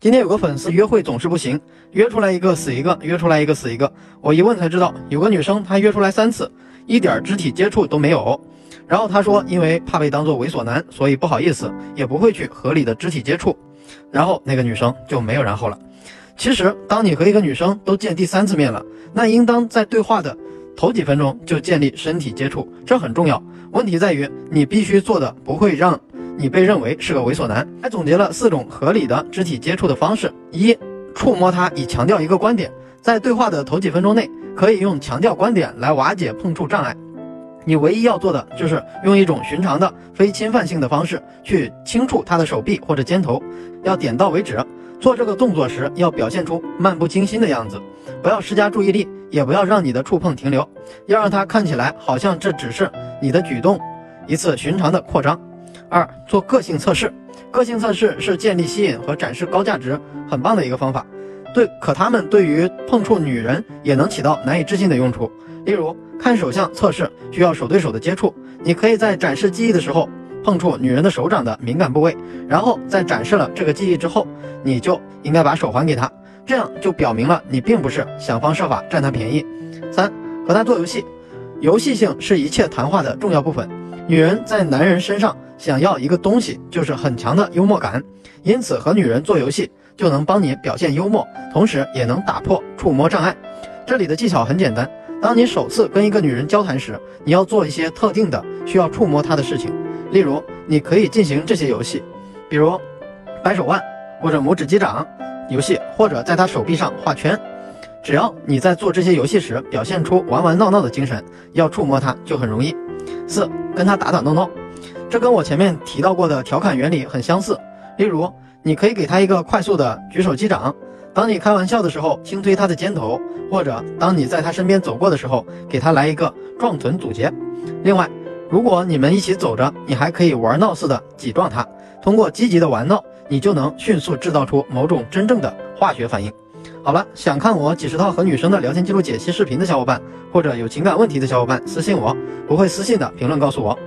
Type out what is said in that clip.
今天有个粉丝约会总是不行，约出来一个死一个，约出来一个死一个。我一问才知道，有个女生她约出来三次，一点肢体接触都没有。然后她说，因为怕被当做猥琐男，所以不好意思，也不会去合理的肢体接触。然后那个女生就没有然后了。其实，当你和一个女生都见第三次面了，那应当在对话的头几分钟就建立身体接触，这很重要。问题在于，你必须做的不会让。你被认为是个猥琐男，还总结了四种合理的肢体接触的方式：一、触摸他以强调一个观点，在对话的头几分钟内，可以用强调观点来瓦解碰触障碍。你唯一要做的就是用一种寻常的、非侵犯性的方式去轻触他的手臂或者肩头，要点到为止。做这个动作时要表现出漫不经心的样子，不要施加注意力，也不要让你的触碰停留，要让他看起来好像这只是你的举动一次寻常的扩张。二做个性测试，个性测试是建立吸引和展示高价值很棒的一个方法。对，可他们对于碰触女人也能起到难以置信的用处。例如，看手相测试需要手对手的接触，你可以在展示记忆的时候碰触女人的手掌的敏感部位，然后在展示了这个记忆之后，你就应该把手还给她，这样就表明了你并不是想方设法占她便宜。三和她做游戏，游戏性是一切谈话的重要部分。女人在男人身上。想要一个东西，就是很强的幽默感，因此和女人做游戏就能帮你表现幽默，同时也能打破触摸障碍。这里的技巧很简单，当你首次跟一个女人交谈时，你要做一些特定的需要触摸她的事情，例如你可以进行这些游戏，比如掰手腕或者拇指击掌游戏，或者在她手臂上画圈。只要你在做这些游戏时表现出玩玩闹闹的精神，要触摸她就很容易。四，跟她打打闹闹。这跟我前面提到过的调侃原理很相似。例如，你可以给他一个快速的举手击掌，当你开玩笑的时候轻推他的肩头，或者当你在他身边走过的时候，给他来一个撞臀阻截。另外，如果你们一起走着，你还可以玩闹似的挤撞他。通过积极的玩闹，你就能迅速制造出某种真正的化学反应。好了，想看我几十套和女生的聊天记录解析视频的小伙伴，或者有情感问题的小伙伴，私信我；不会私信的评论告诉我。